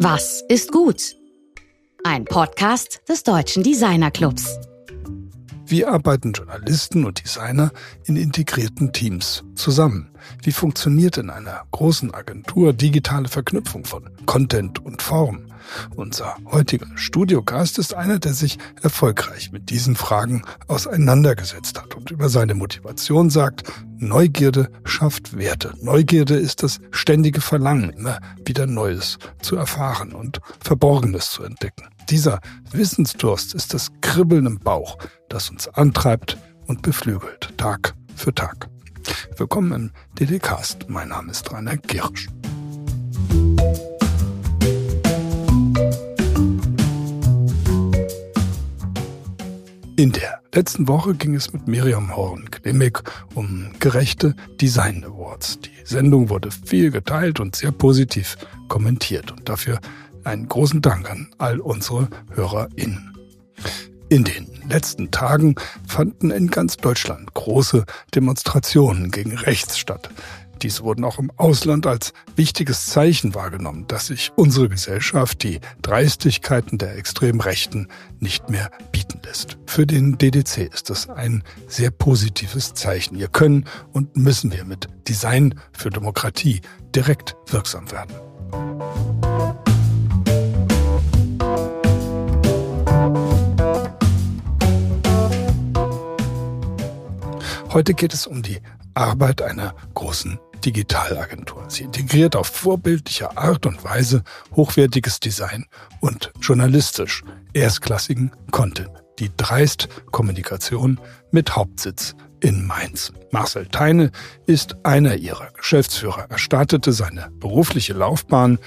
Was ist gut? Ein Podcast des Deutschen Designer Clubs. Wie arbeiten Journalisten und Designer in integrierten Teams zusammen? Wie funktioniert in einer großen Agentur digitale Verknüpfung von Content und Form? Unser heutiger Studiogast ist einer, der sich erfolgreich mit diesen Fragen auseinandergesetzt hat und über seine Motivation sagt, Neugierde schafft Werte. Neugierde ist das ständige Verlangen, immer wieder Neues zu erfahren und Verborgenes zu entdecken. Dieser Wissensdurst ist das Kribbeln im Bauch, das uns antreibt und beflügelt, Tag für Tag. Willkommen im DDcast. Mein Name ist Rainer Gerisch. In der letzten Woche ging es mit Miriam Horn-Klimek um gerechte Design Awards. Die Sendung wurde viel geteilt und sehr positiv kommentiert und dafür einen großen Dank an all unsere HörerInnen. In den letzten Tagen fanden in ganz Deutschland große Demonstrationen gegen rechts statt. Diese wurden auch im Ausland als wichtiges Zeichen wahrgenommen, dass sich unsere Gesellschaft die Dreistigkeiten der extremen Rechten nicht mehr bieten lässt. Für den DDC ist das ein sehr positives Zeichen. Hier können und müssen wir mit Design für Demokratie direkt wirksam werden. Heute geht es um die Arbeit einer großen Digitalagentur. Sie integriert auf vorbildliche Art und Weise hochwertiges Design und journalistisch erstklassigen Content. Die Dreist Kommunikation mit Hauptsitz in Mainz. Marcel Teine ist einer ihrer Geschäftsführer. Er startete seine berufliche Laufbahn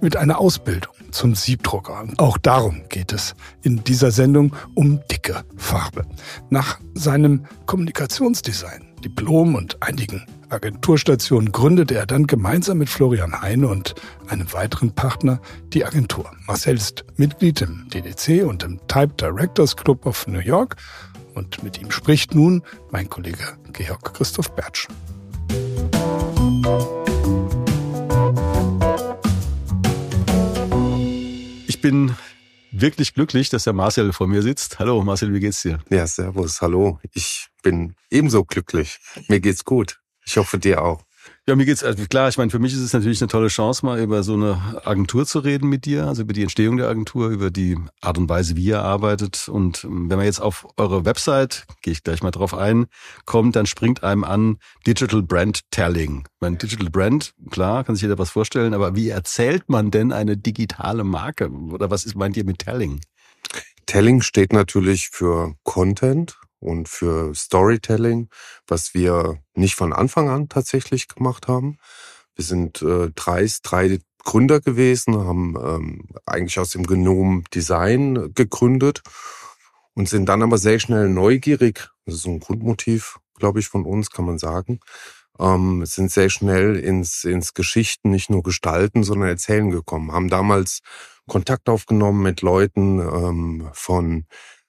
mit einer Ausbildung zum Siebdrucker. Auch darum geht es in dieser Sendung um dicke Farbe. Nach seinem Kommunikationsdesign, Diplom und einigen Agenturstationen gründete er dann gemeinsam mit Florian Heine und einem weiteren Partner die Agentur. Marcel ist Mitglied im DDC und im Type Directors Club of New York und mit ihm spricht nun mein Kollege Georg Christoph Bertsch. Ich bin wirklich glücklich, dass der Marcel vor mir sitzt. Hallo Marcel, wie geht's dir? Ja, servus, hallo. Ich bin ebenso glücklich. Mir geht's gut. Ich hoffe dir auch. Ja, mir geht's also klar. Ich meine, für mich ist es natürlich eine tolle Chance, mal über so eine Agentur zu reden mit dir, also über die Entstehung der Agentur, über die Art und Weise, wie ihr arbeitet. Und ähm, wenn man jetzt auf eure Website, gehe ich gleich mal drauf ein, kommt, dann springt einem an Digital Brand Telling. Mein Digital Brand, klar, kann sich jeder was vorstellen, aber wie erzählt man denn eine digitale Marke? Oder was ist meint ihr mit Telling? Telling steht natürlich für Content und für Storytelling, was wir nicht von Anfang an tatsächlich gemacht haben. Wir sind äh, drei, drei Gründer gewesen, haben ähm, eigentlich aus dem Genom Design gegründet und sind dann aber sehr schnell neugierig. Das ist so ein Grundmotiv, glaube ich, von uns, kann man sagen. Ähm, sind sehr schnell ins, ins Geschichten, nicht nur gestalten, sondern erzählen gekommen. Haben damals Kontakt aufgenommen mit Leuten ähm, von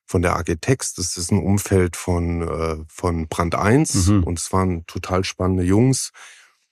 von der AG Text. Das ist ein Umfeld von, äh, von Brand 1 mhm. und es waren total spannende Jungs.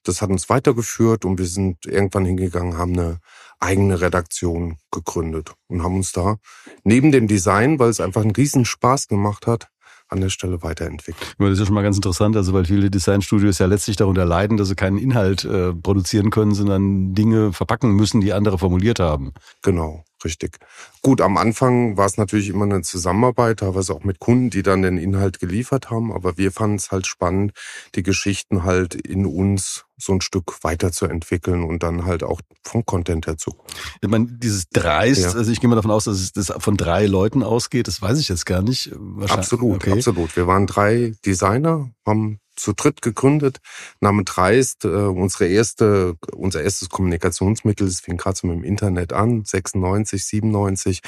Das hat uns weitergeführt und wir sind irgendwann hingegangen, haben eine eigene Redaktion gegründet und haben uns da neben dem Design, weil es einfach einen riesen Spaß gemacht hat, an der Stelle weiterentwickelt. Das ist ja schon mal ganz interessant, also weil viele Designstudios ja letztlich darunter leiden, dass sie keinen Inhalt äh, produzieren können, sondern Dinge verpacken müssen, die andere formuliert haben. Genau, richtig. Gut, am Anfang war es natürlich immer eine Zusammenarbeit, teilweise auch mit Kunden, die dann den Inhalt geliefert haben, aber wir fanden es halt spannend, die Geschichten halt in uns so ein Stück weiterzuentwickeln und dann halt auch vom Content her zu. Ich meine, dieses Dreist, ja. also ich gehe mal davon aus, dass es das von drei Leuten ausgeht, das weiß ich jetzt gar nicht. Absolut, okay. absolut. Wir waren drei Designer, haben zu dritt gegründet. Name Dreist, äh, unsere erste, unser erstes Kommunikationsmittel, das fing gerade so mit dem Internet an, 96, 97,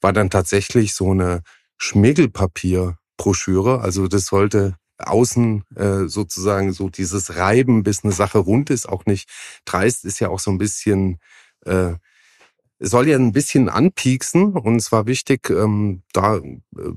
war dann tatsächlich so eine Schmirgelpapier-Broschüre. Also das sollte außen äh, sozusagen so dieses Reiben, bis eine Sache rund ist, auch nicht dreist, ist ja auch so ein bisschen, äh, soll ja ein bisschen anpieksen und es war wichtig, ähm, da äh,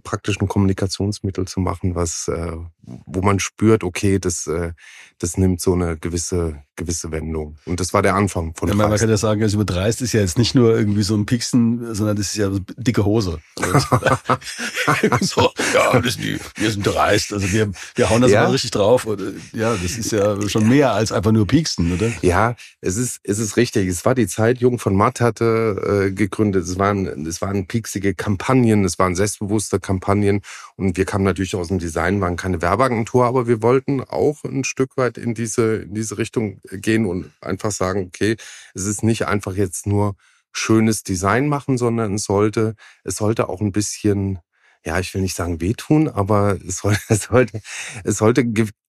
praktisch ein Kommunikationsmittel zu machen, was, äh, wo man spürt, okay, das, äh, das nimmt so eine gewisse gewisse Wendungen. Und das war der Anfang von ja, Man kann ja sagen, also über dreist ist ja jetzt nicht nur irgendwie so ein Pieksen, sondern das ist ja so dicke Hose. so, ja, das die, wir sind dreist. Also wir, wir hauen das ja. mal richtig drauf. Und, ja, das ist ja schon mehr als einfach nur Pieksen, oder? Ja, es ist, es ist richtig. Es war die Zeit, Jung von Matt hatte äh, gegründet. Es waren, es waren pieksige Kampagnen, es waren selbstbewusste Kampagnen. Und wir kamen natürlich aus dem Design, waren keine Werbeagentur, aber wir wollten auch ein Stück weit in diese, in diese Richtung gehen und einfach sagen, okay, es ist nicht einfach jetzt nur schönes Design machen, sondern es sollte, es sollte auch ein bisschen ja, ich will nicht sagen wehtun, aber es, soll, es, sollte, es sollte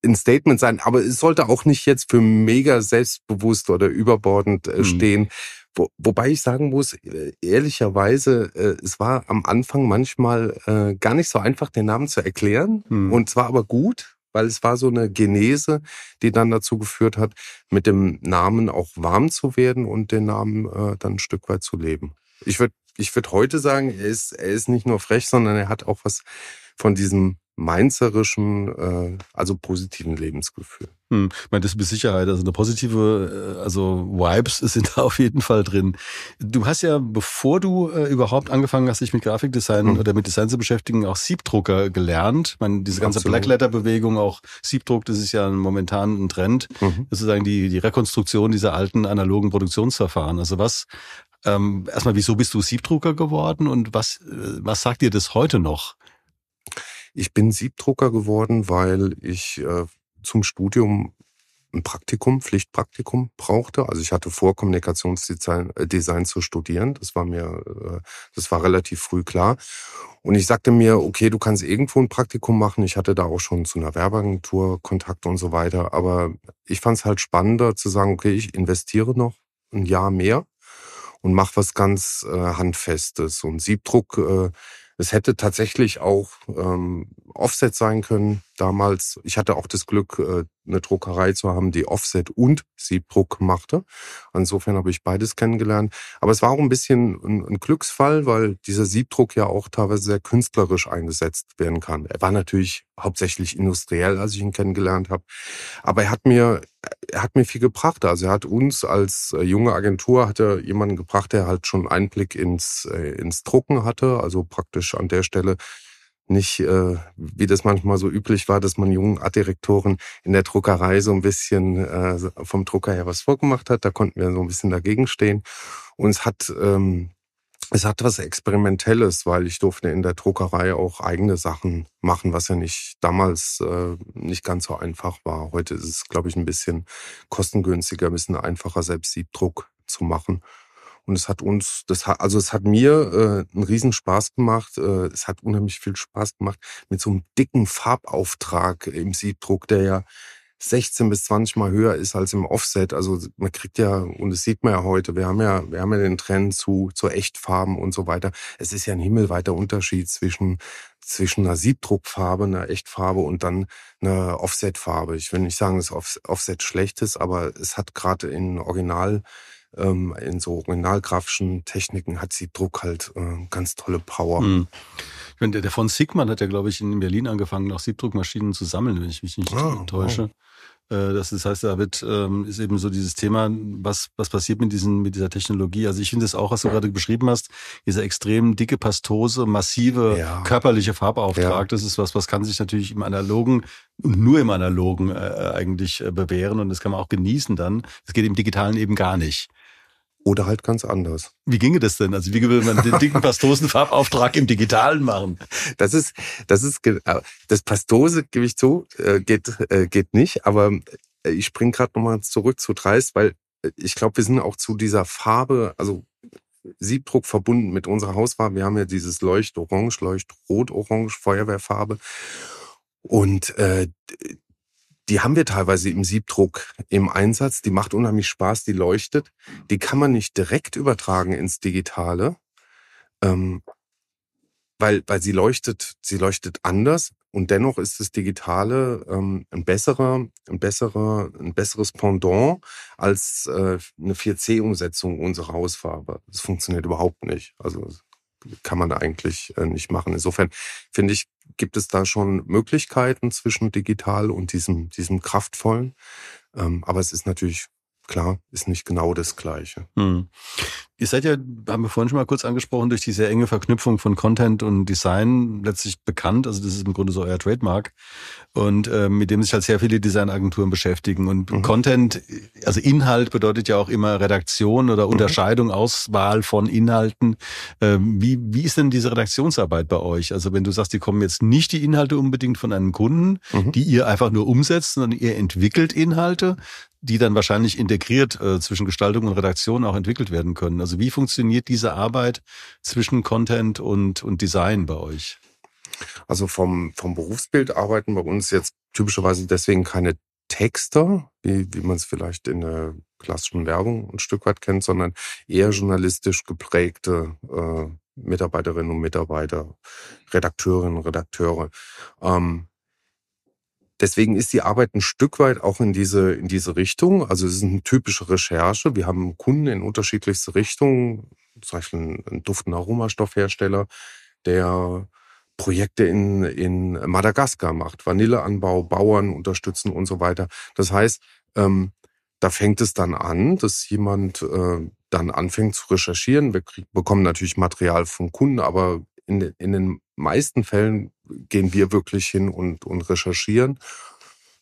ein Statement sein, aber es sollte auch nicht jetzt für mega selbstbewusst oder überbordend äh, mhm. stehen. Wo, wobei ich sagen muss, äh, ehrlicherweise, äh, es war am Anfang manchmal äh, gar nicht so einfach, den Namen zu erklären. Mhm. Und zwar aber gut, weil es war so eine Genese, die dann dazu geführt hat, mit dem Namen auch warm zu werden und den Namen äh, dann ein Stück weit zu leben. Ich würde ich würd heute sagen, er ist, er ist nicht nur frech, sondern er hat auch was von diesem mainzerischen, äh, also positiven Lebensgefühl. Hm, ich meine, das ist mit Sicherheit, also eine positive, äh, also Vibes sind da auf jeden Fall drin. Du hast ja, bevor du äh, überhaupt angefangen hast, dich mit Grafikdesign hm. oder mit Design zu beschäftigen, auch Siebdrucker gelernt. Ich meine, diese ganze Blackletter-Bewegung, auch Siebdruck, das ist ja momentan ein Trend. Mhm. Sozusagen die, die Rekonstruktion dieser alten analogen Produktionsverfahren. Also was ähm, erstmal, wieso bist du Siebdrucker geworden und was, äh, was sagt dir das heute noch? Ich bin Siebdrucker geworden, weil ich äh, zum Studium ein Praktikum, Pflichtpraktikum brauchte. Also ich hatte vor, Kommunikationsdesign äh, zu studieren. Das war mir, äh, das war relativ früh klar. Und ich sagte mir, okay, du kannst irgendwo ein Praktikum machen. Ich hatte da auch schon zu einer Werbeagentur Kontakt und so weiter. Aber ich fand es halt spannender zu sagen, okay, ich investiere noch ein Jahr mehr und mache was ganz äh, Handfestes. Und Siebdruck, äh, es hätte tatsächlich auch ähm, Offset sein können damals. Ich hatte auch das Glück, äh, eine Druckerei zu haben, die Offset und Siebdruck machte. Insofern habe ich beides kennengelernt. Aber es war auch ein bisschen ein, Glücksfall, weil dieser Siebdruck ja auch teilweise sehr künstlerisch eingesetzt werden kann. Er war natürlich hauptsächlich industriell, als ich ihn kennengelernt habe. Aber er hat mir, er hat mir viel gebracht. Also er hat uns als äh, junge Agentur hat er jemanden gebracht, der halt schon Einblick ins, äh, ins Drucken hatte. Also praktisch an der Stelle nicht, äh, wie das manchmal so üblich war, dass man jungen Artdirektoren in der Druckerei so ein bisschen äh, vom Drucker her was vorgemacht hat. Da konnten wir so ein bisschen dagegen stehen. Und es hat, ähm, es hat was Experimentelles, weil ich durfte in der Druckerei auch eigene Sachen machen, was ja nicht damals äh, nicht ganz so einfach war. Heute ist es, glaube ich, ein bisschen kostengünstiger, ein bisschen einfacher, selbst Siebdruck zu machen. Und es hat uns, das hat, also es hat mir äh, einen riesen Spaß gemacht. Äh, es hat unheimlich viel Spaß gemacht mit so einem dicken Farbauftrag im Siebdruck, der ja 16 bis 20 Mal höher ist als im Offset. Also man kriegt ja, und das sieht man ja heute, wir haben ja, wir haben ja den Trend zu, zu Echtfarben und so weiter. Es ist ja ein himmelweiter Unterschied zwischen, zwischen einer Siebdruckfarbe, einer Echtfarbe und dann einer Offsetfarbe. Ich will nicht sagen, dass Offset schlecht ist, aber es hat gerade in Original ähm, in so originalgrafischen Techniken hat sie Druck halt äh, ganz tolle Power. Mhm. Ich meine, der, der von Sigman hat ja, glaube ich, in Berlin angefangen, auch Siebdruckmaschinen zu sammeln, wenn ich mich nicht ah, täusche. Äh, das, heißt, da wird, ähm, ist eben so dieses Thema, was, was passiert mit diesen, mit dieser Technologie. Also ich finde es auch, was du ja. gerade beschrieben hast, dieser extrem dicke Pastose, massive ja. körperliche Farbauftrag. Ja. Das ist was, was kann sich natürlich im Analogen und nur im Analogen äh, eigentlich äh, bewähren und das kann man auch genießen dann. Das geht im Digitalen eben gar nicht. Oder halt ganz anders. Wie ginge das denn? Also wie will man den dicken Pastosenfarbauftrag im Digitalen machen? Das ist, das ist, äh, das Pastose, gebe ich zu, äh, geht, äh, geht nicht. Aber ich springe gerade nochmal zurück zu Dreist, weil ich glaube, wir sind auch zu dieser Farbe, also Siebdruck verbunden mit unserer Hausfarbe. Wir haben ja dieses Leuchtorange, Leuchtrot-Orange, Feuerwehrfarbe. Und äh, die haben wir teilweise im Siebdruck im Einsatz. Die macht unheimlich Spaß, die leuchtet. Die kann man nicht direkt übertragen ins Digitale, ähm, weil, weil sie leuchtet, sie leuchtet anders. Und dennoch ist das Digitale ähm, ein besserer, ein besserer, ein besseres Pendant als äh, eine 4C-Umsetzung unserer Hausfarbe. Das funktioniert überhaupt nicht. Also kann man eigentlich äh, nicht machen. Insofern finde ich, gibt es da schon Möglichkeiten zwischen digital und diesem, diesem kraftvollen. Ähm, aber es ist natürlich klar, ist nicht genau das Gleiche. Hm. Ihr seid ja, haben wir vorhin schon mal kurz angesprochen, durch die sehr enge Verknüpfung von Content und Design letztlich bekannt. Also das ist im Grunde so euer Trademark und äh, mit dem sich halt sehr viele Designagenturen beschäftigen. Und mhm. Content, also Inhalt bedeutet ja auch immer Redaktion oder mhm. Unterscheidung, mhm. Auswahl von Inhalten. Äh, wie, wie ist denn diese Redaktionsarbeit bei euch? Also wenn du sagst, die kommen jetzt nicht die Inhalte unbedingt von einem Kunden, mhm. die ihr einfach nur umsetzt, sondern ihr entwickelt Inhalte, die dann wahrscheinlich integriert äh, zwischen Gestaltung und Redaktion auch entwickelt werden können. Also wie funktioniert diese Arbeit zwischen Content und, und Design bei euch? Also vom, vom Berufsbild arbeiten bei uns jetzt typischerweise deswegen keine Texter, wie, wie man es vielleicht in der klassischen Werbung ein Stück weit kennt, sondern eher journalistisch geprägte äh, Mitarbeiterinnen und Mitarbeiter, Redakteurinnen und Redakteure. Ähm, Deswegen ist die Arbeit ein Stück weit auch in diese, in diese Richtung. Also es ist eine typische Recherche. Wir haben Kunden in unterschiedlichste Richtungen. Zum Beispiel ein Duft- und Aromastoffhersteller, der Projekte in, in Madagaskar macht, Vanilleanbau, Bauern unterstützen und so weiter. Das heißt, ähm, da fängt es dann an, dass jemand äh, dann anfängt zu recherchieren. Wir krieg, bekommen natürlich Material vom Kunden, aber in, in den meisten Fällen gehen wir wirklich hin und, und recherchieren,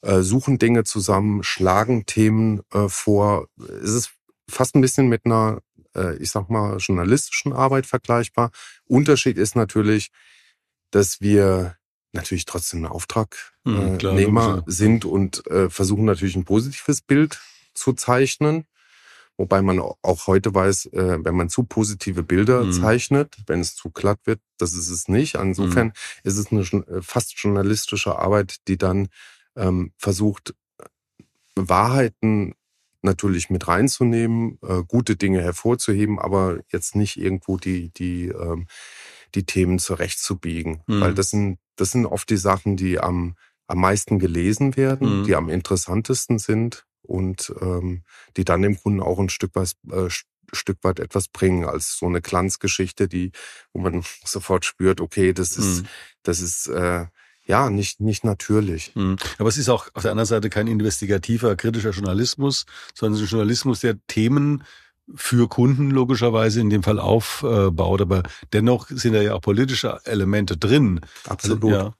äh, suchen Dinge zusammen, schlagen Themen äh, vor. Es ist fast ein bisschen mit einer, äh, ich sag mal, journalistischen Arbeit vergleichbar. Unterschied ist natürlich, dass wir natürlich trotzdem ein Auftragnehmer hm, sind und äh, versuchen natürlich ein positives Bild zu zeichnen. Wobei man auch heute weiß, äh, wenn man zu positive Bilder mhm. zeichnet, wenn es zu glatt wird, das ist es nicht. Insofern mhm. ist es eine äh, fast journalistische Arbeit, die dann ähm, versucht, Wahrheiten natürlich mit reinzunehmen, äh, gute Dinge hervorzuheben, aber jetzt nicht irgendwo die, die, ähm, die Themen zurechtzubiegen. Mhm. Weil das sind, das sind oft die Sachen, die am, am meisten gelesen werden, mhm. die am interessantesten sind und ähm, die dann dem Kunden auch ein Stück weit, äh, Stück weit etwas bringen als so eine Glanzgeschichte, die, wo man sofort spürt, okay, das ist, mhm. das ist äh, ja nicht nicht natürlich. Mhm. Aber es ist auch auf der anderen Seite kein investigativer, kritischer Journalismus, sondern ein Journalismus, der Themen für Kunden logischerweise in dem Fall aufbaut. Aber dennoch sind da ja auch politische Elemente drin. Absolut. ja.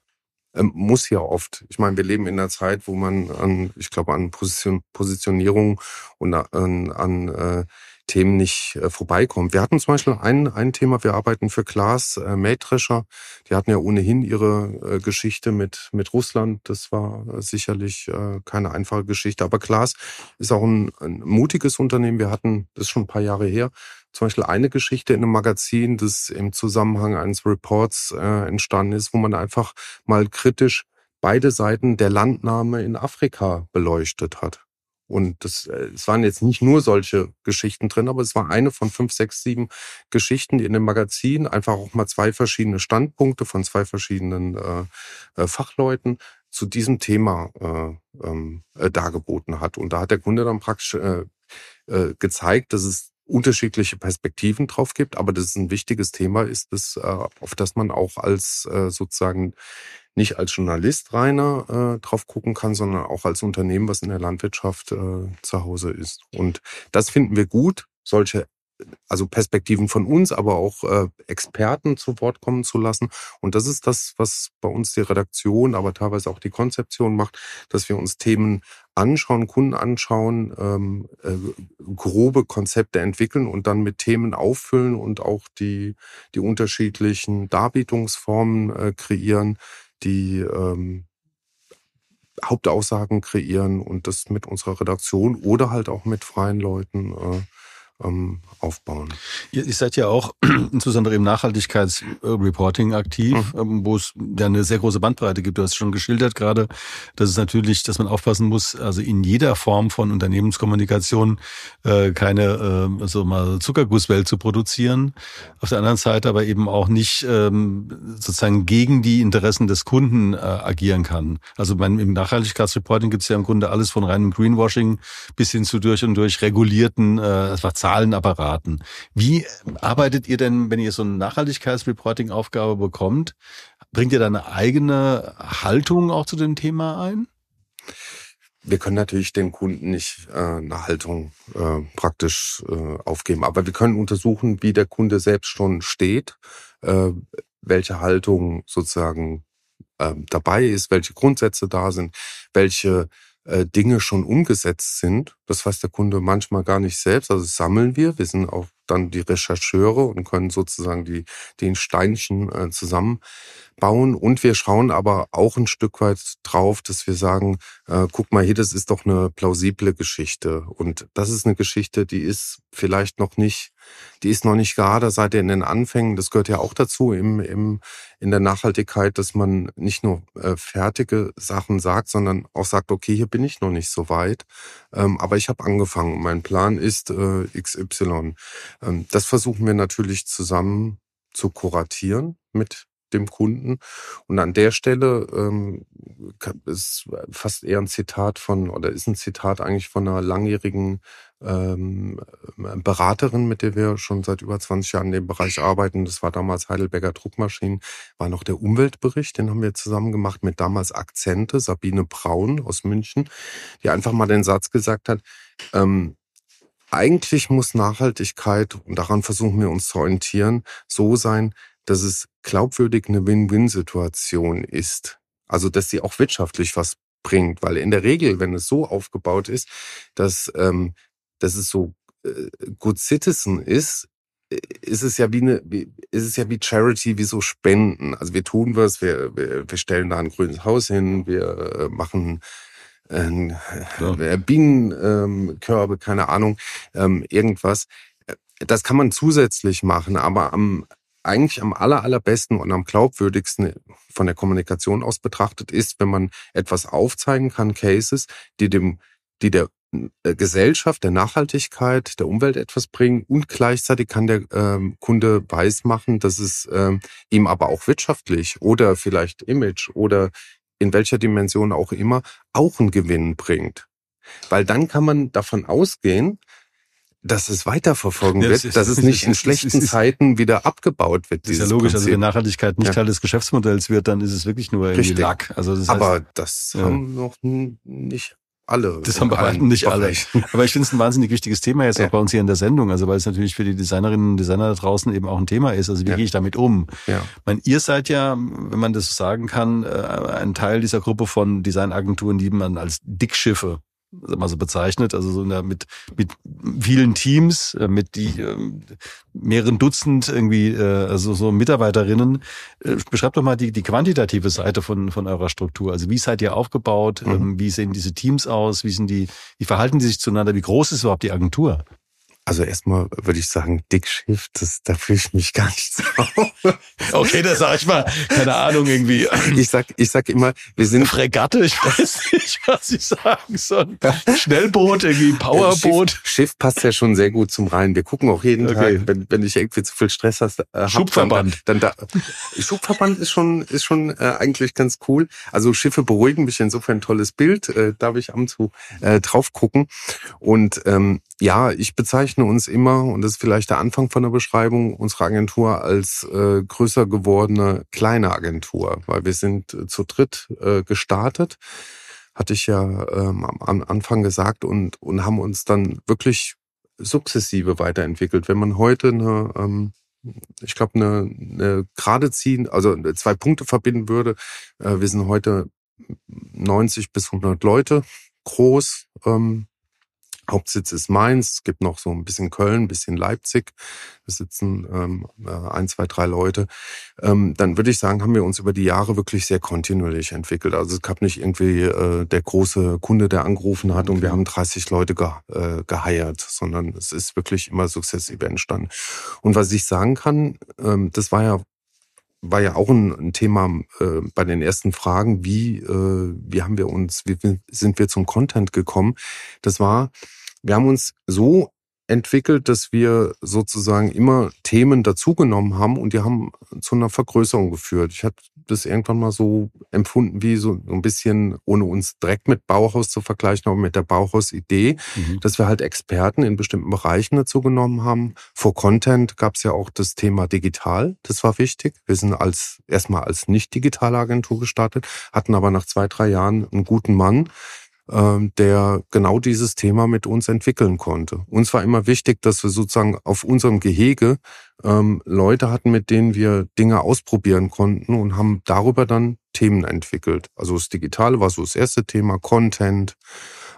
Ähm, muss ja oft. Ich meine, wir leben in einer Zeit, wo man an, ich glaube, an Position, Positionierung und an, an äh, Themen nicht äh, vorbeikommt. Wir hatten zum Beispiel ein, ein Thema, wir arbeiten für Klaas äh, Mähdrescher. Die hatten ja ohnehin ihre äh, Geschichte mit, mit Russland. Das war äh, sicherlich äh, keine einfache Geschichte. Aber Klaas ist auch ein, ein mutiges Unternehmen. Wir hatten, das ist schon ein paar Jahre her, zum Beispiel eine Geschichte in einem Magazin, das im Zusammenhang eines Reports äh, entstanden ist, wo man einfach mal kritisch beide Seiten der Landnahme in Afrika beleuchtet hat. Und das, äh, es waren jetzt nicht nur solche Geschichten drin, aber es war eine von fünf, sechs, sieben Geschichten, die in dem Magazin einfach auch mal zwei verschiedene Standpunkte von zwei verschiedenen äh, äh, Fachleuten zu diesem Thema äh, ähm, äh, dargeboten hat. Und da hat der Kunde dann praktisch äh, äh, gezeigt, dass es unterschiedliche Perspektiven drauf gibt, aber das ist ein wichtiges Thema ist, das, äh, auf das man auch als äh, sozusagen nicht als Journalist reiner äh, drauf gucken kann, sondern auch als Unternehmen, was in der Landwirtschaft äh, zu Hause ist. Und das finden wir gut, solche also Perspektiven von uns, aber auch äh, Experten zu Wort kommen zu lassen. Und das ist das, was bei uns die Redaktion, aber teilweise auch die Konzeption macht, dass wir uns Themen anschauen, Kunden anschauen, ähm, äh, grobe Konzepte entwickeln und dann mit Themen auffüllen und auch die, die unterschiedlichen Darbietungsformen äh, kreieren, die ähm, Hauptaussagen kreieren und das mit unserer Redaktion oder halt auch mit freien Leuten äh, ähm, aufbauen. Ihr, ihr seid ja auch insbesondere im Nachhaltigkeitsreporting aktiv, mhm. Ähm, wo es ja eine sehr große Bandbreite gibt. Du hast schon geschildert gerade, dass es natürlich, dass man aufpassen muss, also in jeder Form von Unternehmenskommunikation äh, keine äh, also mal Zuckergusswelt zu produzieren. Auf der anderen Seite aber eben auch nicht ähm, sozusagen gegen die Interessen des Kunden äh, agieren kann. Also beim, im Nachhaltigkeitsreporting gibt es ja im Grunde alles von reinem Greenwashing bis hin zu durch und durch regulierten, äh, das war Zahlenapparaten. Wie arbeitet ihr denn, wenn ihr so eine Nachhaltigkeitsreporting-Aufgabe bekommt? Bringt ihr da eine eigene Haltung auch zu dem Thema ein? wir können natürlich den Kunden nicht äh, eine Haltung äh, praktisch äh, aufgeben, aber wir können untersuchen, wie der Kunde selbst schon steht, äh, welche Haltung sozusagen äh, dabei ist, welche Grundsätze da sind, welche Dinge schon umgesetzt sind. Das weiß der Kunde manchmal gar nicht selbst. Also sammeln wir. Wir sind auch dann die Rechercheure und können sozusagen die, den Steinchen äh, zusammenbauen. Und wir schauen aber auch ein Stück weit drauf, dass wir sagen, äh, guck mal hier, das ist doch eine plausible Geschichte. Und das ist eine Geschichte, die ist vielleicht noch nicht, die ist noch nicht gerade seit in den Anfängen. Das gehört ja auch dazu im, im, in der Nachhaltigkeit, dass man nicht nur äh, fertige Sachen sagt, sondern auch sagt, okay, hier bin ich noch nicht so weit. Ähm, aber ich habe angefangen. Mein Plan ist äh, XY. Ähm, das versuchen wir natürlich zusammen zu kuratieren mit dem Kunden. Und an der Stelle ähm, ist fast eher ein Zitat von, oder ist ein Zitat eigentlich von einer langjährigen ähm, Beraterin, mit der wir schon seit über 20 Jahren in dem Bereich arbeiten. Das war damals Heidelberger Druckmaschinen, war noch der Umweltbericht, den haben wir zusammen gemacht mit damals Akzente, Sabine Braun aus München, die einfach mal den Satz gesagt hat, ähm, eigentlich muss Nachhaltigkeit, und daran versuchen wir uns zu orientieren, so sein, dass es glaubwürdig eine Win-Win-Situation ist. Also, dass sie auch wirtschaftlich was bringt. Weil in der Regel, wenn es so aufgebaut ist, dass, ähm, dass es so äh, Good Citizen ist, äh, ist es ja wie eine, wie, ist es ja wie Charity, wie so Spenden. Also wir tun was, wir, wir, wir stellen da ein grünes Haus hin, wir äh, machen äh, ja. Bienenkörbe, ähm, keine Ahnung, ähm, irgendwas. Das kann man zusätzlich machen, aber am eigentlich am aller, allerbesten und am glaubwürdigsten von der Kommunikation aus betrachtet ist, wenn man etwas aufzeigen kann, Cases, die dem, die der äh, Gesellschaft, der Nachhaltigkeit, der Umwelt etwas bringen und gleichzeitig kann der ähm, Kunde weismachen, dass es ähm, ihm aber auch wirtschaftlich oder vielleicht Image oder in welcher Dimension auch immer, auch einen Gewinn bringt. Weil dann kann man davon ausgehen, dass es weiterverfolgen ja, wird, ist, dass es nicht in schlechten ist, Zeiten wieder abgebaut wird. Das ist ja logisch, Prinzip. also wenn Nachhaltigkeit nicht ja. Teil des Geschäftsmodells wird, dann ist es wirklich nur irgendwie Richtig. Lack. Also das heißt, Aber das ja. haben noch nicht alle. Das haben wir nicht alle. Aber ich finde es ein wahnsinnig wichtiges Thema jetzt ja. auch bei uns hier in der Sendung. Also weil es natürlich für die Designerinnen und Designer da draußen eben auch ein Thema ist. Also wie ja. gehe ich damit um? Ja. Ich meine, ihr seid ja, wenn man das so sagen kann, äh, ein Teil dieser Gruppe von Designagenturen, die man als Dickschiffe mal so bezeichnet, also so der, mit mit vielen Teams, äh, mit die äh, mehreren Dutzend irgendwie äh, also so Mitarbeiterinnen. Äh, beschreibt doch mal die die quantitative Seite von von eurer Struktur. Also wie seid ihr aufgebaut? Mhm. Ähm, wie sehen diese Teams aus? Wie sind die? Wie verhalten die sich zueinander? Wie groß ist überhaupt die Agentur? Also erstmal würde ich sagen, Dickschiff, das, da fühle ich mich gar nicht so. okay, da sag ich mal, keine Ahnung, irgendwie. Ich sag, ich sag immer, wir sind. Fregatte, ich weiß nicht, was ich sagen soll. Schnellboot, irgendwie Powerboot. Schiff, Schiff, passt ja schon sehr gut zum Rhein. Wir gucken auch jeden okay. Tag, wenn, wenn ich irgendwie zu viel Stress hast, äh, Schubverband. Dann, dann da, Schubverband ist schon, ist schon äh, eigentlich ganz cool. Also Schiffe beruhigen mich insofern ein tolles Bild. Äh, darf ich am zu äh, drauf gucken. Und ähm, ja, ich bezeichne uns immer, und das ist vielleicht der Anfang von der Beschreibung, unsere Agentur als äh, größer gewordene kleine Agentur, weil wir sind äh, zu dritt äh, gestartet, hatte ich ja ähm, am Anfang gesagt, und, und haben uns dann wirklich sukzessive weiterentwickelt. Wenn man heute eine, ähm, ich glaube, eine, eine gerade ziehen, also zwei Punkte verbinden würde, äh, wir sind heute 90 bis 100 Leute groß, ähm, Hauptsitz ist Mainz, es gibt noch so ein bisschen Köln, ein bisschen Leipzig. Da sitzen ähm, äh, ein, zwei, drei Leute. Ähm, dann würde ich sagen, haben wir uns über die Jahre wirklich sehr kontinuierlich entwickelt. Also es gab nicht irgendwie äh, der große Kunde, der angerufen hat okay. und wir haben 30 Leute ge äh, geheiert, sondern es ist wirklich immer sukzessive entstanden. Und was ich sagen kann, ähm, das war ja war ja auch ein, ein Thema äh, bei den ersten Fragen, wie, äh, wie haben wir uns, wie sind wir zum Content gekommen? Das war wir haben uns so entwickelt, dass wir sozusagen immer Themen dazugenommen haben und die haben zu einer Vergrößerung geführt. Ich hatte das irgendwann mal so empfunden wie so ein bisschen, ohne uns direkt mit Bauhaus zu vergleichen, aber mit der Bauhaus-Idee, mhm. dass wir halt Experten in bestimmten Bereichen dazu genommen haben. Vor Content gab es ja auch das Thema digital, das war wichtig. Wir sind als erstmal als nicht digitale Agentur gestartet, hatten aber nach zwei, drei Jahren einen guten Mann, der genau dieses Thema mit uns entwickeln konnte. Uns war immer wichtig, dass wir sozusagen auf unserem Gehege ähm, Leute hatten, mit denen wir Dinge ausprobieren konnten und haben darüber dann Themen entwickelt. Also das Digitale war so das erste Thema, Content.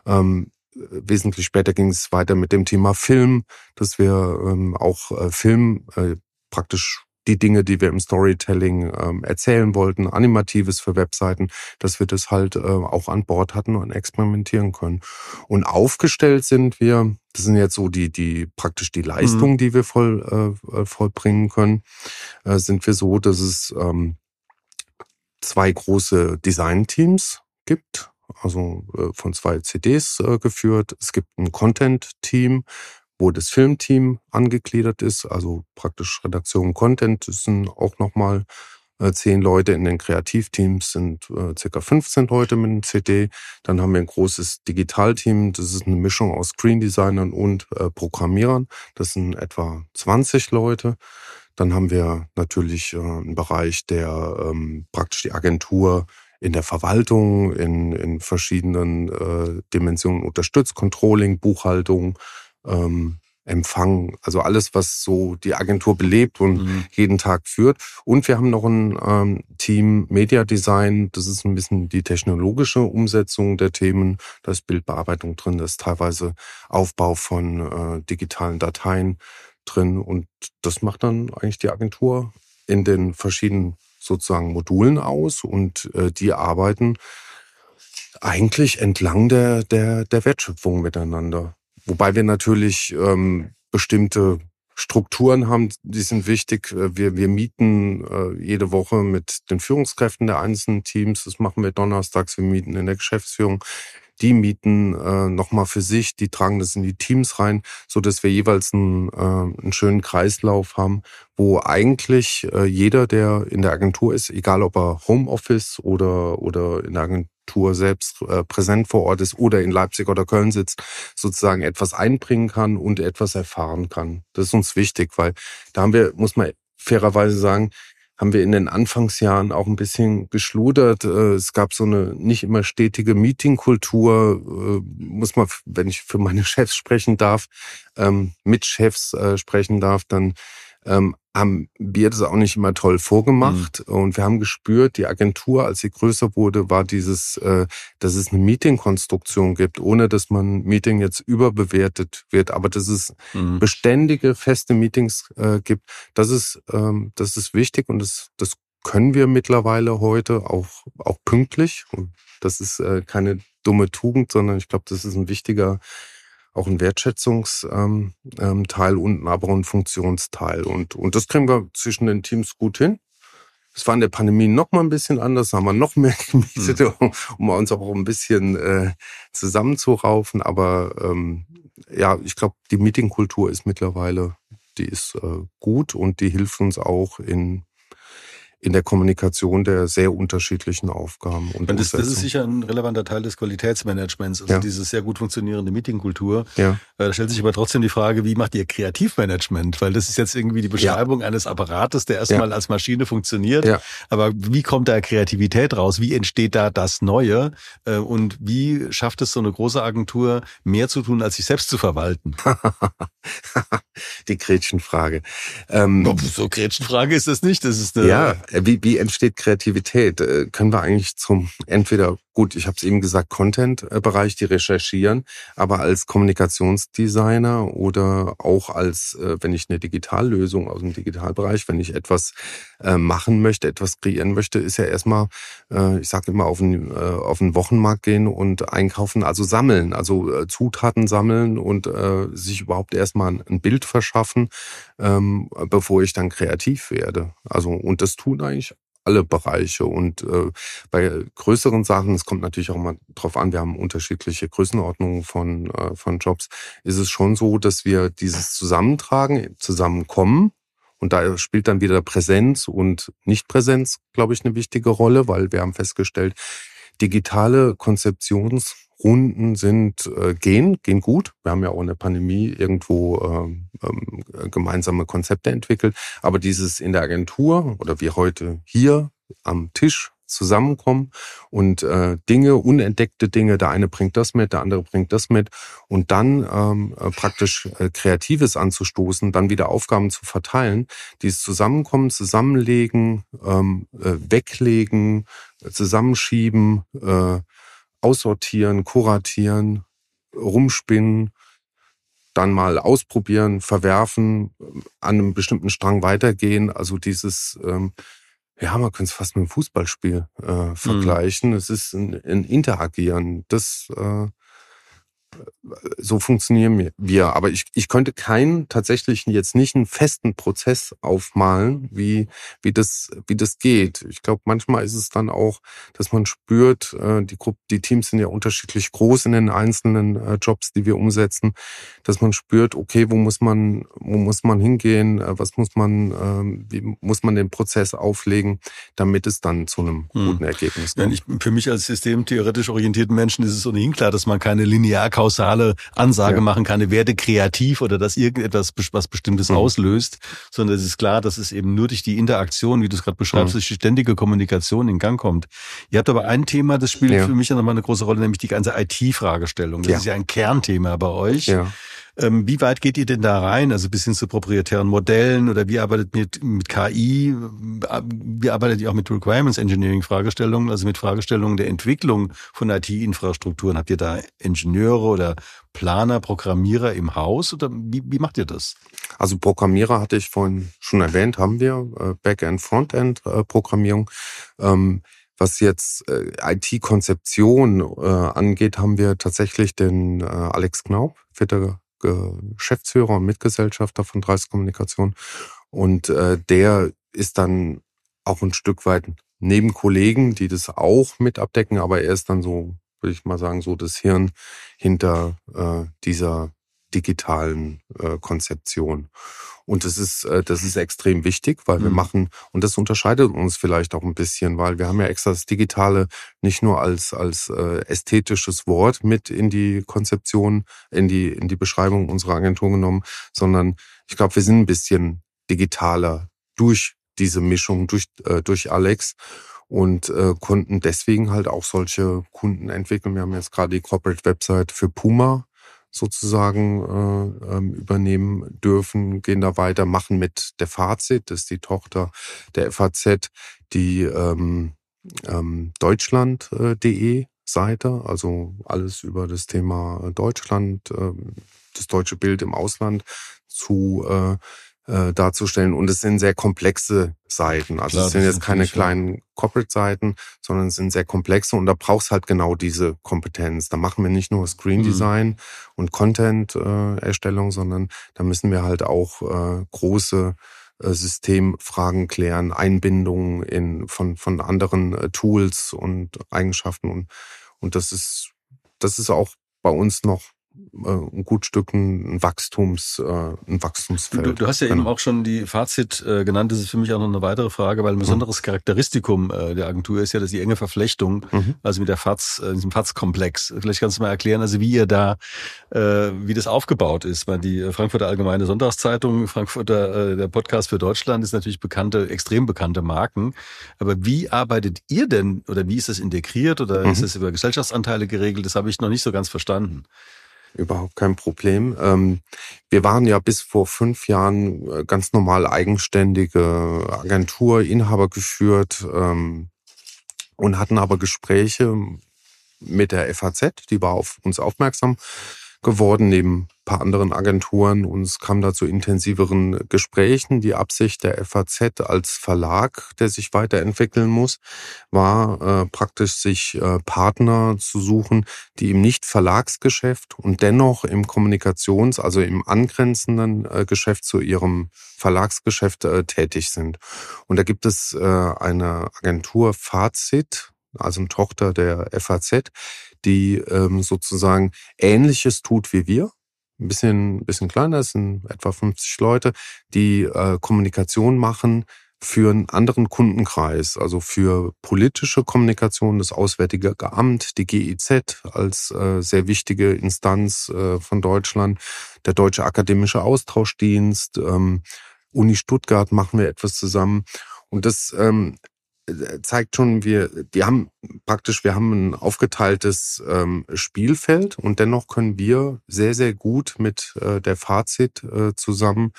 Ähm, wesentlich später ging es weiter mit dem Thema Film, dass wir ähm, auch äh, Film äh, praktisch die Dinge, die wir im Storytelling ähm, erzählen wollten, animatives für Webseiten, dass wir das halt äh, auch an Bord hatten und experimentieren können. Und aufgestellt sind wir, das sind jetzt so die, die praktisch die Leistungen, mhm. die wir voll äh, äh, vollbringen können, äh, sind wir so, dass es ähm, zwei große Design-Teams gibt, also äh, von zwei CDs äh, geführt. Es gibt ein Content-Team, wo das Filmteam angegliedert ist, also praktisch Redaktion Content das sind auch nochmal äh, zehn Leute. In den Kreativteams sind äh, circa 15 Leute mit einem CD. Dann haben wir ein großes Digitalteam. Das ist eine Mischung aus Screen Designern und äh, Programmierern. Das sind etwa 20 Leute. Dann haben wir natürlich einen Bereich, der ähm, praktisch die Agentur in der Verwaltung in, in verschiedenen Dimensionen unterstützt, Controlling, Buchhaltung, ähm, Empfang, also alles, was so die Agentur belebt und mhm. jeden Tag führt. Und wir haben noch ein ähm, Team Media Design, das ist ein bisschen die technologische Umsetzung der Themen. Da ist Bildbearbeitung drin, da ist teilweise Aufbau von äh, digitalen Dateien drin. Und das macht dann eigentlich die Agentur in den verschiedenen sozusagen Modulen aus und äh, die arbeiten eigentlich entlang der, der, der Wertschöpfung miteinander. Wobei wir natürlich ähm, bestimmte Strukturen haben, die sind wichtig. Äh, wir, wir mieten äh, jede Woche mit den Führungskräften der einzelnen Teams. Das machen wir donnerstags. Wir mieten in der Geschäftsführung. Die mieten äh, nochmal für sich, die tragen das in die Teams rein, so dass wir jeweils einen, äh, einen schönen Kreislauf haben, wo eigentlich äh, jeder, der in der Agentur ist, egal ob er Homeoffice oder, oder in der Agentur Tour selbst äh, präsent vor Ort ist oder in Leipzig oder Köln sitzt, sozusagen etwas einbringen kann und etwas erfahren kann. Das ist uns wichtig, weil da haben wir, muss man fairerweise sagen, haben wir in den Anfangsjahren auch ein bisschen geschludert. Äh, es gab so eine nicht immer stetige Meetingkultur, äh, muss man, wenn ich für meine Chefs sprechen darf, ähm, mit Chefs äh, sprechen darf, dann ähm, haben wir das auch nicht immer toll vorgemacht. Mhm. Und wir haben gespürt, die Agentur, als sie größer wurde, war dieses, äh, dass es eine Meeting-Konstruktion gibt, ohne dass man Meeting jetzt überbewertet wird, aber dass es mhm. beständige, feste Meetings äh, gibt. Das ist, ähm, das ist wichtig und das, das können wir mittlerweile heute auch, auch pünktlich. Das ist äh, keine dumme Tugend, sondern ich glaube, das ist ein wichtiger auch ein Wertschätzungsteil ähm, ähm, und aber auch ein Funktionsteil. Und, und das kriegen wir zwischen den Teams gut hin. Es war in der Pandemie noch mal ein bisschen anders, haben wir noch mehr gemietet, um, um uns auch ein bisschen äh, zusammenzuraufen. Aber ähm, ja, ich glaube, die Meetingkultur ist mittlerweile, die ist äh, gut und die hilft uns auch in in der Kommunikation der sehr unterschiedlichen Aufgaben. Und das, das, ist sicher ein relevanter Teil des Qualitätsmanagements, also ja. diese sehr gut funktionierende Meetingkultur. Ja. Äh, da stellt sich aber trotzdem die Frage, wie macht ihr Kreativmanagement? Weil das ist jetzt irgendwie die Beschreibung ja. eines Apparates, der erstmal als Maschine funktioniert. Ja. Aber wie kommt da Kreativität raus? Wie entsteht da das Neue? Äh, und wie schafft es so eine große Agentur, mehr zu tun, als sich selbst zu verwalten? die Gretchenfrage. Ähm, so Gretchenfrage ist das nicht. Das ist eine ja, wie, wie entsteht Kreativität? Äh, können wir eigentlich zum entweder gut, ich habe es eben gesagt, Content-Bereich, die recherchieren, aber als Kommunikationsdesigner oder auch als, äh, wenn ich eine Digitallösung aus dem Digitalbereich, wenn ich etwas machen möchte, etwas kreieren möchte, ist ja erstmal, ich sage immer, auf den, auf den Wochenmarkt gehen und einkaufen, also sammeln, also Zutaten sammeln und sich überhaupt erstmal ein Bild verschaffen, ähm, bevor ich dann kreativ werde. Also, und das tun eigentlich alle Bereiche. Und äh, bei größeren Sachen, es kommt natürlich auch mal drauf an, wir haben unterschiedliche Größenordnungen von, äh, von Jobs, ist es schon so, dass wir dieses Zusammentragen, Zusammenkommen, und da spielt dann wieder Präsenz und Nichtpräsenz, glaube ich, eine wichtige Rolle, weil wir haben festgestellt, digitale Konzeptions- Runden sind, äh, gehen, gehen gut. Wir haben ja auch in der Pandemie irgendwo ähm, gemeinsame Konzepte entwickelt. Aber dieses in der Agentur oder wie heute hier am Tisch zusammenkommen und äh, Dinge, unentdeckte Dinge, der eine bringt das mit, der andere bringt das mit und dann ähm, äh, praktisch äh, Kreatives anzustoßen, dann wieder Aufgaben zu verteilen, dieses Zusammenkommen, zusammenlegen, ähm, äh, weglegen, zusammenschieben, äh, aussortieren, kuratieren, rumspinnen, dann mal ausprobieren, verwerfen, an einem bestimmten Strang weitergehen. Also dieses, ähm, ja, man könnte es fast mit einem Fußballspiel äh, mhm. vergleichen. Mhm. Es ist ein, ein Interagieren. Das äh, so funktionieren wir. Aber ich, ich könnte keinen tatsächlichen jetzt nicht einen festen Prozess aufmalen, wie, wie, das, wie das geht. Ich glaube, manchmal ist es dann auch, dass man spürt, äh, die Gruppe, die Teams sind ja unterschiedlich groß in den einzelnen äh, Jobs, die wir umsetzen, dass man spürt, okay, wo muss man, wo muss man hingehen, äh, was muss man, ähm, wie muss man den Prozess auflegen, damit es dann zu einem hm. guten Ergebnis kommt. Ich, für mich als systemtheoretisch orientierten Menschen ist es ohnehin klar, dass man keine linear kausale Ansage ja. machen kann, werde kreativ oder dass irgendetwas was Bestimmtes mhm. auslöst, sondern es ist klar, dass es eben nur durch die Interaktion, wie du es gerade beschreibst, mhm. durch die ständige Kommunikation in Gang kommt. Ihr habt aber ein Thema, das spielt ja. für mich ja nochmal eine große Rolle, nämlich die ganze IT-Fragestellung. Das ja. ist ja ein Kernthema bei euch. Ja. Ähm, wie weit geht ihr denn da rein? Also bis hin zu proprietären Modellen oder wie arbeitet ihr mit, mit KI? Wie arbeitet ihr auch mit Requirements Engineering Fragestellungen, also mit Fragestellungen der Entwicklung von IT-Infrastrukturen? Habt ihr da Ingenieure oder Planer, Programmierer im Haus oder wie, wie macht ihr das? Also Programmierer hatte ich vorhin schon erwähnt, haben wir, äh, Backend, Frontend äh, Programmierung. Ähm, was jetzt äh, IT-Konzeption angeht, haben wir tatsächlich den Alex Knaub, vierter Geschäftsführer und Mitgesellschafter von Dreis Kommunikation. Und äh, der ist dann auch ein Stück weit neben Kollegen, die das auch mit abdecken, aber er ist dann so, würde ich mal sagen, so das Hirn hinter äh, dieser digitalen äh, Konzeption. Und das ist, äh, das ist extrem wichtig, weil mhm. wir machen, und das unterscheidet uns vielleicht auch ein bisschen, weil wir haben ja extra das Digitale nicht nur als, als äh, ästhetisches Wort mit in die Konzeption, in die, in die Beschreibung unserer Agentur genommen, sondern ich glaube, wir sind ein bisschen digitaler durch diese Mischung, durch, äh, durch Alex und äh, konnten deswegen halt auch solche Kunden entwickeln. Wir haben jetzt gerade die Corporate Website für Puma sozusagen äh, ähm, übernehmen dürfen, gehen da weiter, machen mit. Der Fazit, das ist die Tochter der FAZ, die ähm, ähm, Deutschland.de Seite, also alles über das Thema Deutschland, äh, das deutsche Bild im Ausland zu äh, äh, darzustellen. Und es sind sehr komplexe Seiten. Also Klar, es sind jetzt keine kleinen Corporate-Seiten, sondern es sind sehr komplexe und da brauchst halt genau diese Kompetenz. Da machen wir nicht nur Screen mhm. Design mhm. und Content-Erstellung, äh, sondern da müssen wir halt auch äh, große äh, Systemfragen klären, Einbindungen in, von, von anderen äh, Tools und Eigenschaften. Und, und das ist, das ist auch bei uns noch ein gut Stück ein Wachstums, äh, ein Wachstumsfeld. Du, du hast ja genau. eben auch schon die Fazit äh, genannt. Das ist für mich auch noch eine weitere Frage, weil ein besonderes mhm. Charakteristikum der Agentur ist ja, dass die enge Verflechtung, mhm. also mit der FAZ, diesem FAZ-Komplex. Vielleicht kannst du mal erklären, also wie ihr da, wie das aufgebaut ist. Weil die Frankfurter Allgemeine Sonntagszeitung, Frankfurter, der Podcast für Deutschland ist natürlich bekannte, extrem bekannte Marken. Aber wie arbeitet ihr denn oder wie ist das integriert oder mhm. ist das über Gesellschaftsanteile geregelt? Das habe ich noch nicht so ganz verstanden. Überhaupt kein Problem. Ähm, wir waren ja bis vor fünf Jahren äh, ganz normal eigenständige Agentur, Inhaber geführt ähm, und hatten aber Gespräche mit der FAZ, die war auf uns aufmerksam geworden, neben paar anderen Agenturen und es kam da zu intensiveren Gesprächen. Die Absicht der FAZ als Verlag, der sich weiterentwickeln muss, war äh, praktisch sich äh, Partner zu suchen, die im Nicht-Verlagsgeschäft und dennoch im Kommunikations-, also im angrenzenden äh, Geschäft zu ihrem Verlagsgeschäft äh, tätig sind. Und da gibt es äh, eine Agentur Fazit, also eine Tochter der FAZ, die ähm, sozusagen Ähnliches tut wie wir. Ein bisschen, bisschen kleiner, es sind etwa 50 Leute, die äh, Kommunikation machen für einen anderen Kundenkreis, also für politische Kommunikation, das Auswärtige Amt, die GIZ als äh, sehr wichtige Instanz äh, von Deutschland, der Deutsche Akademische Austauschdienst, ähm, Uni Stuttgart machen wir etwas zusammen. Und das ähm, äh, zeigt schon, wir, die haben praktisch, wir haben ein aufgeteiltes ähm, Spielfeld und dennoch können wir sehr, sehr gut mit äh, der Fazit äh, zusammen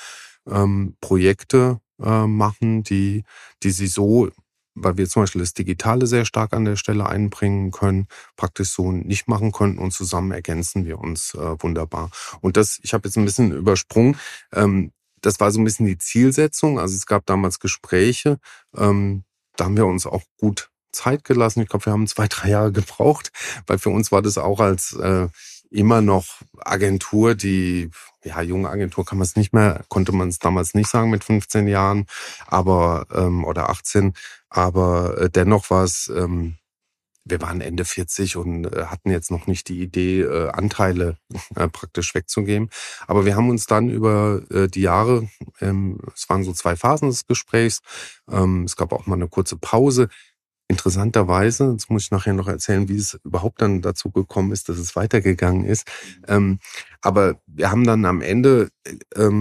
ähm, Projekte äh, machen, die, die sie so weil wir zum Beispiel das Digitale sehr stark an der Stelle einbringen können, praktisch so nicht machen konnten und zusammen ergänzen wir uns äh, wunderbar. Und das, ich habe jetzt ein bisschen übersprungen, ähm, das war so ein bisschen die Zielsetzung. Also es gab damals Gespräche, ähm, da haben wir uns auch gut Zeit gelassen. Ich glaube, wir haben zwei, drei Jahre gebraucht, weil für uns war das auch als äh, immer noch Agentur, die, ja, junge Agentur kann man es nicht mehr, konnte man es damals nicht sagen mit 15 Jahren, aber ähm, oder 18, aber äh, dennoch war es ähm, wir waren Ende 40 und äh, hatten jetzt noch nicht die Idee, äh, Anteile äh, praktisch wegzugeben. Aber wir haben uns dann über die Jahre, ähm, es waren so zwei Phasen des Gesprächs, ähm, es gab auch mal eine kurze Pause. Interessanterweise, jetzt muss ich nachher noch erzählen, wie es überhaupt dann dazu gekommen ist, dass es weitergegangen ist. Ähm, aber wir haben dann am Ende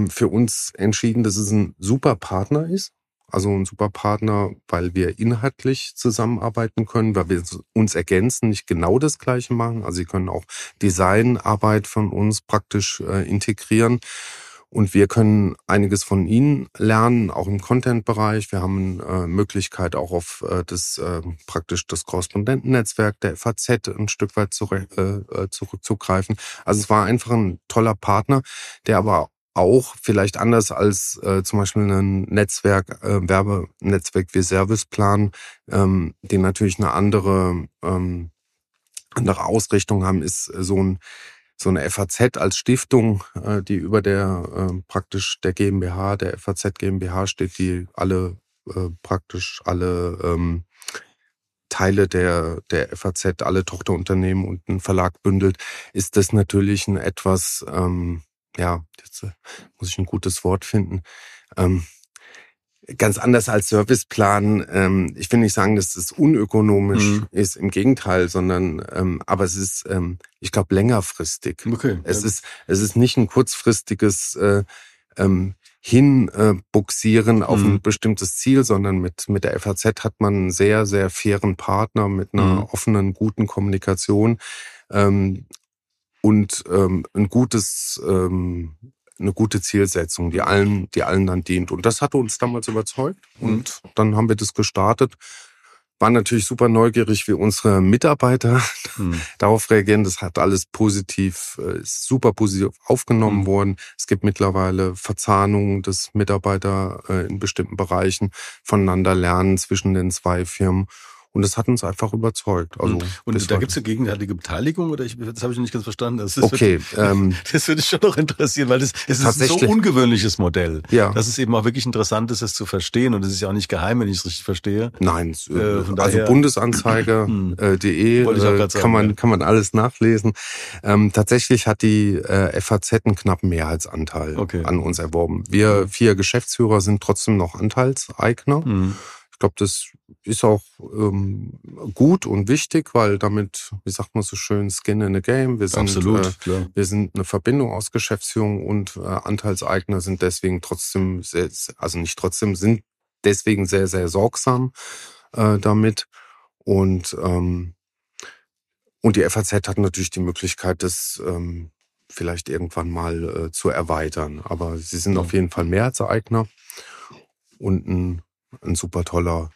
für uns entschieden, dass es ein super Partner ist also ein super Partner, weil wir inhaltlich zusammenarbeiten können, weil wir uns ergänzen, nicht genau das Gleiche machen. Also sie können auch Designarbeit von uns praktisch äh, integrieren. Und wir können einiges von Ihnen lernen, auch im Content-Bereich. Wir haben äh, Möglichkeit auch auf äh, das äh, praktisch das Korrespondentennetzwerk der FAZ ein Stück weit zurück, äh, äh, zurückzugreifen. Also es war einfach ein toller Partner, der aber auch vielleicht anders als äh, zum Beispiel ein Netzwerk, äh, Werbenetzwerk wie Serviceplan, ähm, die natürlich eine andere, ähm, andere Ausrichtung haben, ist so ein so eine FAZ als Stiftung, äh, die über der äh, praktisch der GmbH, der FAZ GmbH steht, die alle äh, praktisch alle ähm, Teile der, der FAZ, alle Tochterunternehmen und einen Verlag bündelt, ist das natürlich ein etwas ähm, ja, jetzt äh, muss ich ein gutes Wort finden. Ähm, ganz anders als Serviceplan. Ähm, ich will nicht sagen, dass es unökonomisch mhm. ist, im Gegenteil, sondern ähm, aber es ist, ähm, ich glaube, längerfristig. Okay. Es ja. ist, es ist nicht ein kurzfristiges äh, ähm, hinbuxieren äh, auf mhm. ein bestimmtes Ziel, sondern mit, mit der FAZ hat man einen sehr, sehr fairen Partner mit einer mhm. offenen, guten Kommunikation. Ähm, und ähm, ein gutes, ähm, eine gute Zielsetzung, die allen, die allen dann dient. Und das hatte uns damals überzeugt. Mhm. Und dann haben wir das gestartet. Waren natürlich super neugierig, wie unsere Mitarbeiter mhm. darauf reagieren. Das hat alles positiv, äh, ist super positiv aufgenommen mhm. worden. Es gibt mittlerweile Verzahnungen, dass Mitarbeiter äh, in bestimmten Bereichen voneinander lernen zwischen den zwei Firmen. Und das hat uns einfach überzeugt. Also, und da gibt es eine gegenseitige Beteiligung oder ich, das habe ich nicht ganz verstanden. Das, das okay. Würde, ähm, das würde ich schon noch interessieren, weil das, das ist ein so ungewöhnliches Modell. Ja. Das ist eben auch wirklich interessant ist, es zu verstehen und es ist ja auch nicht geheim, wenn ich es richtig verstehe. Nein, äh, also daher, bundesanzeiger.de hm. äh, kann man kann man alles nachlesen. Ähm, tatsächlich hat die äh, FAZ einen knappen Mehrheitsanteil okay. an uns erworben. Wir vier Geschäftsführer sind trotzdem noch Anteilseigner. Hm glaube, das ist auch ähm, gut und wichtig, weil damit, wie sagt man so schön, Skin in the Game. Wir sind, Absolut, äh, wir sind eine Verbindung aus Geschäftsführung und äh, Anteilseigner sind deswegen trotzdem, sehr, also nicht trotzdem, sind deswegen sehr, sehr sorgsam äh, damit. Und, ähm, und die FAZ hat natürlich die Möglichkeit, das ähm, vielleicht irgendwann mal äh, zu erweitern. Aber sie sind ja. auf jeden Fall Mehrheitseigner und ein ein super toller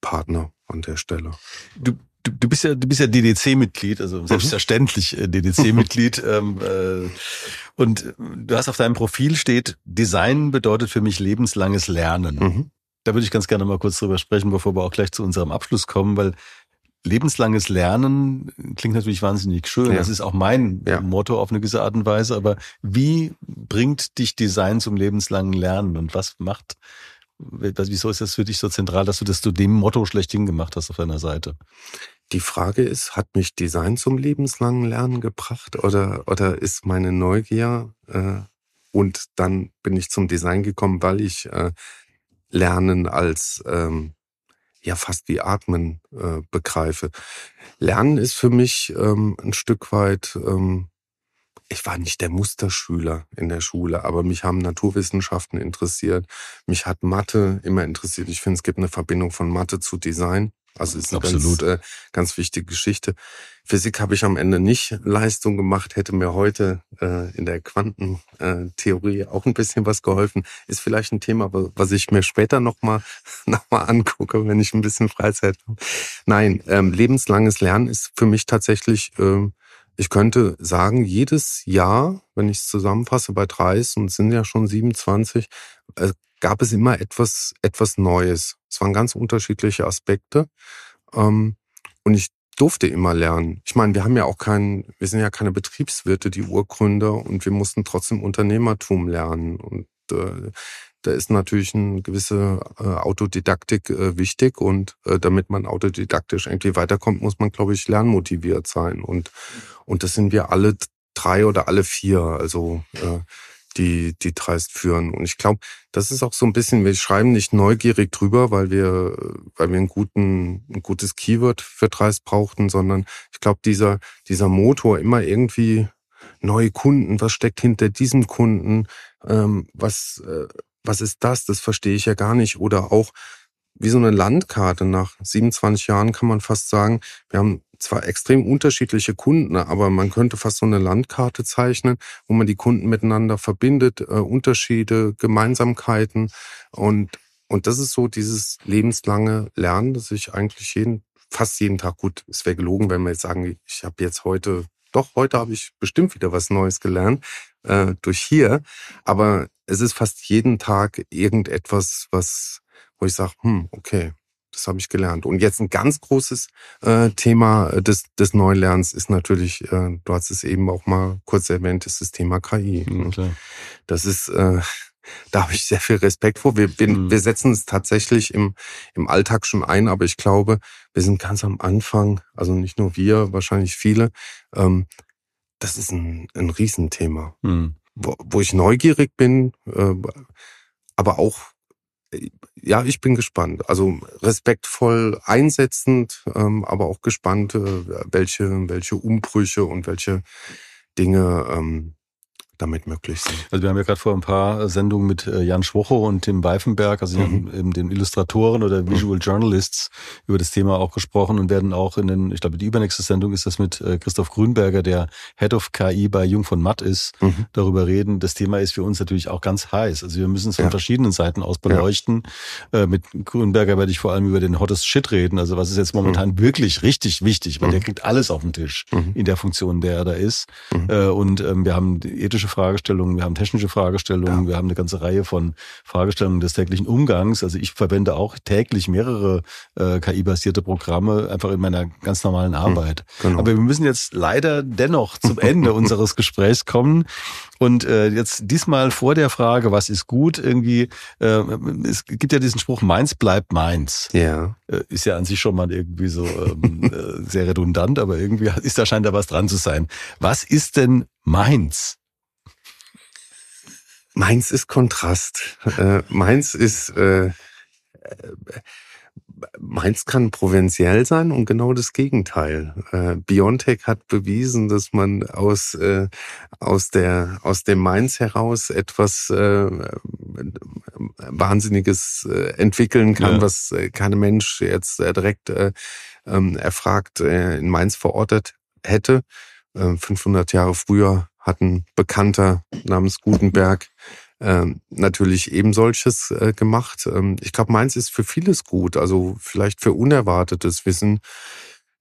Partner an der Stelle. Du, du, du bist ja, du bist ja DDC-Mitglied, also mhm. selbstverständlich äh, DDC-Mitglied. ähm, äh, und du hast auf deinem Profil steht, Design bedeutet für mich lebenslanges Lernen. Mhm. Da würde ich ganz gerne mal kurz drüber sprechen, bevor wir auch gleich zu unserem Abschluss kommen, weil lebenslanges Lernen klingt natürlich wahnsinnig schön. Ja. Das ist auch mein ja. Motto auf eine gewisse Art und Weise. Aber wie bringt dich Design zum lebenslangen Lernen und was macht Wieso ist das für dich so zentral, dass du das zu dem Motto schlechthin gemacht hast auf deiner Seite? Die Frage ist, hat mich Design zum lebenslangen Lernen gebracht oder, oder ist meine Neugier äh, und dann bin ich zum Design gekommen, weil ich äh, Lernen als ähm, ja fast wie Atmen äh, begreife. Lernen ist für mich ähm, ein Stück weit ähm, ich war nicht der Musterschüler in der Schule, aber mich haben Naturwissenschaften interessiert. Mich hat Mathe immer interessiert. Ich finde, es gibt eine Verbindung von Mathe zu Design. Also ist eine Absolut. ganz, äh, ganz wichtige Geschichte. Physik habe ich am Ende nicht Leistung gemacht, hätte mir heute äh, in der Quantentheorie äh, auch ein bisschen was geholfen. Ist vielleicht ein Thema, was ich mir später nochmal noch mal angucke, wenn ich ein bisschen Freizeit habe. Nein, ähm, lebenslanges Lernen ist für mich tatsächlich, ähm, ich könnte sagen, jedes Jahr, wenn ich es zusammenfasse bei 30 und es sind ja schon 27, äh, gab es immer etwas, etwas Neues. Es waren ganz unterschiedliche Aspekte. Ähm, und ich durfte immer lernen. Ich meine, wir haben ja auch keinen, wir sind ja keine Betriebswirte, die Urgründer, und wir mussten trotzdem Unternehmertum lernen. Und äh, da ist natürlich eine gewisse äh, Autodidaktik äh, wichtig und äh, damit man autodidaktisch irgendwie weiterkommt, muss man, glaube ich, lernmotiviert sein. Und, und das sind wir alle drei oder alle vier. Also äh, die, die Dreist führen. Und ich glaube, das ist auch so ein bisschen, wir schreiben nicht neugierig drüber, weil wir, weil wir einen guten, ein gutes Keyword für Dreist brauchten, sondern ich glaube, dieser, dieser Motor immer irgendwie neue Kunden, was steckt hinter diesem Kunden, ähm, was, äh, was ist das? Das verstehe ich ja gar nicht. Oder auch wie so eine Landkarte nach 27 Jahren kann man fast sagen, wir haben zwar extrem unterschiedliche Kunden, aber man könnte fast so eine Landkarte zeichnen, wo man die Kunden miteinander verbindet, äh, Unterschiede, Gemeinsamkeiten und und das ist so dieses lebenslange Lernen, das ich eigentlich jeden, fast jeden Tag gut, es wäre gelogen, wenn wir jetzt sagen, ich habe jetzt heute, doch, heute habe ich bestimmt wieder was Neues gelernt äh, durch hier, aber es ist fast jeden Tag irgendetwas, was, wo ich sage, hm, okay, das habe ich gelernt. Und jetzt ein ganz großes äh, Thema des, des Neulernens ist natürlich, äh, du hast es eben auch mal kurz erwähnt, ist das Thema KI. Ja, ne? das ist, äh, da habe ich sehr viel Respekt vor. Wir, wir, mhm. wir setzen es tatsächlich im, im Alltag schon ein, aber ich glaube, wir sind ganz am Anfang, also nicht nur wir, wahrscheinlich viele. Ähm, das ist ein, ein Riesenthema, mhm. wo, wo ich neugierig bin, äh, aber auch ja, ich bin gespannt. Also respektvoll einsetzend, ähm, aber auch gespannt, äh, welche, welche Umbrüche und welche Dinge ähm, damit möglich sind. Also wir haben ja gerade vor ein paar Sendungen mit äh, Jan Schwocho und Tim Weifenberg, also mhm. eben den Illustratoren oder mhm. Visual Journalists, über das Thema auch gesprochen und werden auch in den, ich glaube, die übernächste Sendung ist das mit äh, Christoph Grünberger, der Head of KI bei Jung von Matt ist, mhm. darüber reden. Das Thema ist für uns natürlich auch ganz heiß. Also wir müssen es von ja. verschiedenen Seiten aus beleuchten. Ja. Äh, mit Grünberger werde ich vor allem über den Hottest Shit reden. Also was ist jetzt momentan mhm. wirklich richtig wichtig, weil der mhm. kriegt alles auf den Tisch mhm. in der Funktion, der er da ist. Und ähm, wir haben die ethische Fragestellungen, wir haben technische Fragestellungen, ja. wir haben eine ganze Reihe von Fragestellungen des täglichen Umgangs. Also ich verwende auch täglich mehrere äh, KI-basierte Programme einfach in meiner ganz normalen hm, Arbeit. Genau. Aber wir müssen jetzt leider dennoch zum Ende unseres Gesprächs kommen. Und äh, jetzt diesmal vor der Frage, was ist gut, irgendwie, äh, es gibt ja diesen Spruch, meins bleibt meins. Ja. Äh, ist ja an sich schon mal irgendwie so ähm, äh, sehr redundant, aber irgendwie ist da scheint da was dran zu sein. Was ist denn meins? Meins ist Kontrast. Äh, meins ist, äh, meins kann provinziell sein und genau das Gegenteil. Äh, Biontech hat bewiesen, dass man aus, äh, aus, der, aus dem Mainz heraus etwas äh, Wahnsinniges äh, entwickeln kann, ja. was äh, kein Mensch jetzt äh, direkt äh, ähm, erfragt äh, in Mainz verortet hätte. Äh, 500 Jahre früher hat ein Bekannter namens Gutenberg ähm, natürlich eben solches äh, gemacht. Ähm, ich glaube, Mainz ist für vieles gut, also vielleicht für Unerwartetes. Wir sind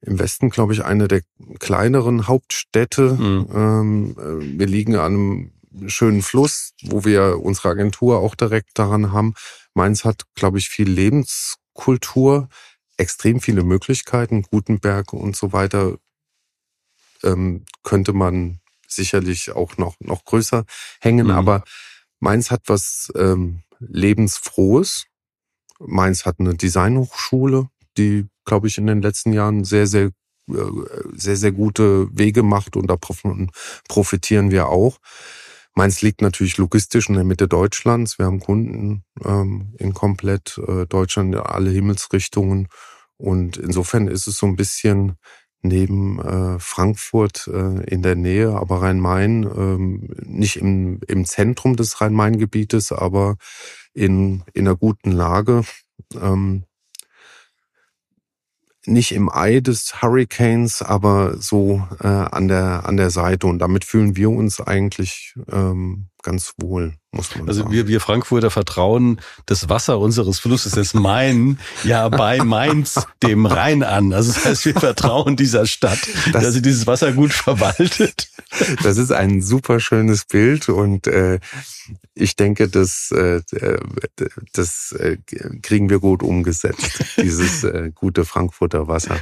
im Westen, glaube ich, eine der kleineren Hauptstädte. Mhm. Ähm, äh, wir liegen an einem schönen Fluss, wo wir unsere Agentur auch direkt daran haben. Mainz hat, glaube ich, viel Lebenskultur, extrem viele Möglichkeiten, Gutenberg und so weiter ähm, könnte man sicherlich auch noch, noch größer hängen. Mhm. Aber Mainz hat was ähm, Lebensfrohes. Mainz hat eine Designhochschule, die, glaube ich, in den letzten Jahren sehr, sehr, äh, sehr, sehr gute Wege macht und da profitieren wir auch. Mainz liegt natürlich logistisch in der Mitte Deutschlands. Wir haben Kunden ähm, in komplett äh, Deutschland, alle Himmelsrichtungen. Und insofern ist es so ein bisschen neben äh, Frankfurt äh, in der Nähe, aber Rhein-Main, ähm, nicht im, im Zentrum des Rhein-Main-Gebietes, aber in, in einer guten Lage. Ähm, nicht im Ei des Hurricanes, aber so äh, an der an der Seite und damit fühlen wir uns eigentlich ähm, ganz wohl, muss man also sagen. Also wir, wir Frankfurter vertrauen das Wasser unseres Flusses, des Main, ja bei Mainz, dem Rhein an. Also das heißt, wir vertrauen dieser Stadt, das, dass sie dieses Wasser gut verwaltet. Das ist ein super schönes Bild und äh, ich denke, das, äh, das äh, kriegen wir gut umgesetzt, dieses äh, gute Frankfurter Wasser.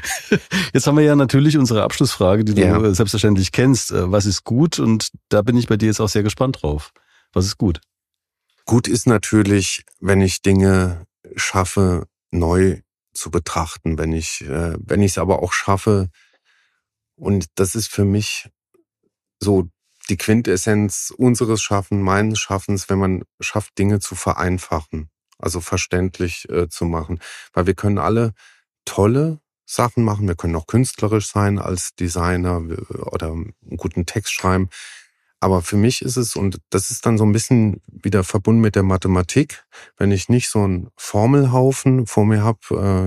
Jetzt haben wir ja natürlich unsere Abschlussfrage, die du ja. selbstverständlich kennst. Äh, was ist gut? Und da bin ich bei dir jetzt auch sehr gespannt drauf. Was ist gut? Gut ist natürlich, wenn ich Dinge schaffe, neu zu betrachten, wenn ich, äh, wenn ich es aber auch schaffe, und das ist für mich so die Quintessenz unseres Schaffens, meines Schaffens, wenn man schafft, Dinge zu vereinfachen, also verständlich äh, zu machen. Weil wir können alle tolle Sachen machen, wir können auch künstlerisch sein als Designer oder einen guten Text schreiben. Aber für mich ist es, und das ist dann so ein bisschen wieder verbunden mit der Mathematik, wenn ich nicht so einen Formelhaufen vor mir habe,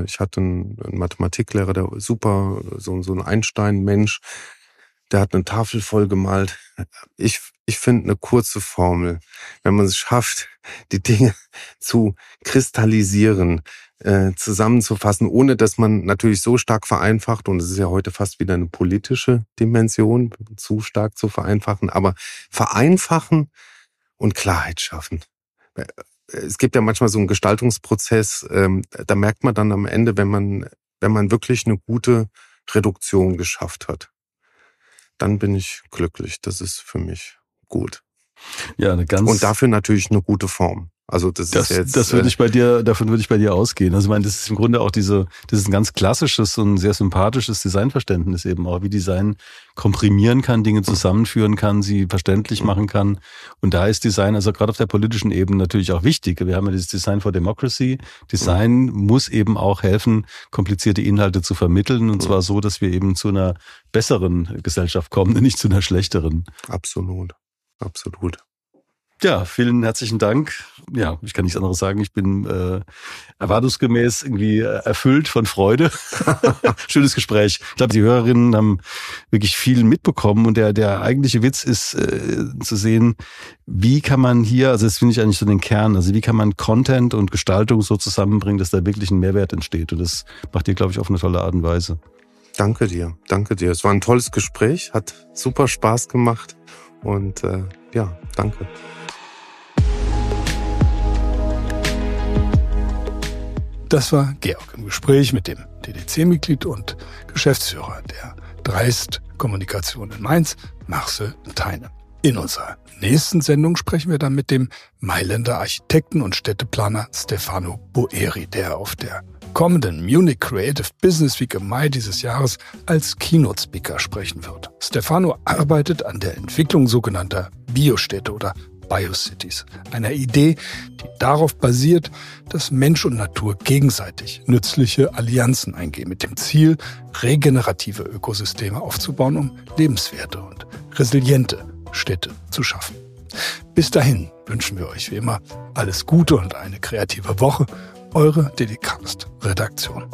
äh, ich hatte einen, Mathematiklehrer, der super, so, so ein Einstein-Mensch, der hat eine Tafel voll gemalt. Ich, ich finde eine kurze Formel, wenn man es schafft, die Dinge zu kristallisieren, äh, zusammenzufassen, ohne dass man natürlich so stark vereinfacht, und es ist ja heute fast wieder eine politische Dimension, zu stark zu vereinfachen, aber vereinfachen und Klarheit schaffen. Es gibt ja manchmal so einen Gestaltungsprozess, ähm, da merkt man dann am Ende, wenn man, wenn man wirklich eine gute Reduktion geschafft hat, dann bin ich glücklich. Das ist für mich gut. Ja, eine ganz. Und dafür natürlich eine gute Form. Also das, das ist jetzt. Das würde äh, ich bei dir, davon würde ich bei dir ausgehen. Also ich meine, das ist im Grunde auch diese, das ist ein ganz klassisches und sehr sympathisches Designverständnis eben auch, wie Design komprimieren kann, Dinge zusammenführen kann, sie verständlich mhm. machen kann. Und da ist Design, also gerade auf der politischen Ebene natürlich auch wichtig. Wir haben ja dieses Design for Democracy. Design mhm. muss eben auch helfen, komplizierte Inhalte zu vermitteln und mhm. zwar so, dass wir eben zu einer besseren Gesellschaft kommen, nicht zu einer schlechteren. Absolut. Absolut. Ja, vielen herzlichen Dank. Ja, ich kann nichts anderes sagen. Ich bin äh, erwartungsgemäß irgendwie äh, erfüllt von Freude. Schönes Gespräch. Ich glaube, die Hörerinnen haben wirklich viel mitbekommen und der, der eigentliche Witz ist äh, zu sehen, wie kann man hier, also das finde ich eigentlich so den Kern, also wie kann man Content und Gestaltung so zusammenbringen, dass da wirklich ein Mehrwert entsteht. Und das macht ihr, glaube ich, auf eine tolle Art und Weise. Danke dir, danke dir. Es war ein tolles Gespräch, hat super Spaß gemacht und äh, ja, danke. Das war Georg im Gespräch mit dem DDC-Mitglied und Geschäftsführer der Dreist Kommunikation in Mainz, Marcel Teine. In unserer nächsten Sendung sprechen wir dann mit dem Mailänder Architekten und Städteplaner Stefano Boeri, der auf der kommenden Munich Creative Business Week im Mai dieses Jahres als Keynote-Speaker sprechen wird. Stefano arbeitet an der Entwicklung sogenannter Biostädte oder Biocities, einer Idee, die darauf basiert, dass Mensch und Natur gegenseitig nützliche Allianzen eingehen, mit dem Ziel, regenerative Ökosysteme aufzubauen, um lebenswerte und resiliente Städte zu schaffen. Bis dahin wünschen wir euch wie immer alles Gute und eine kreative Woche. Eure Dedicast Redaktion.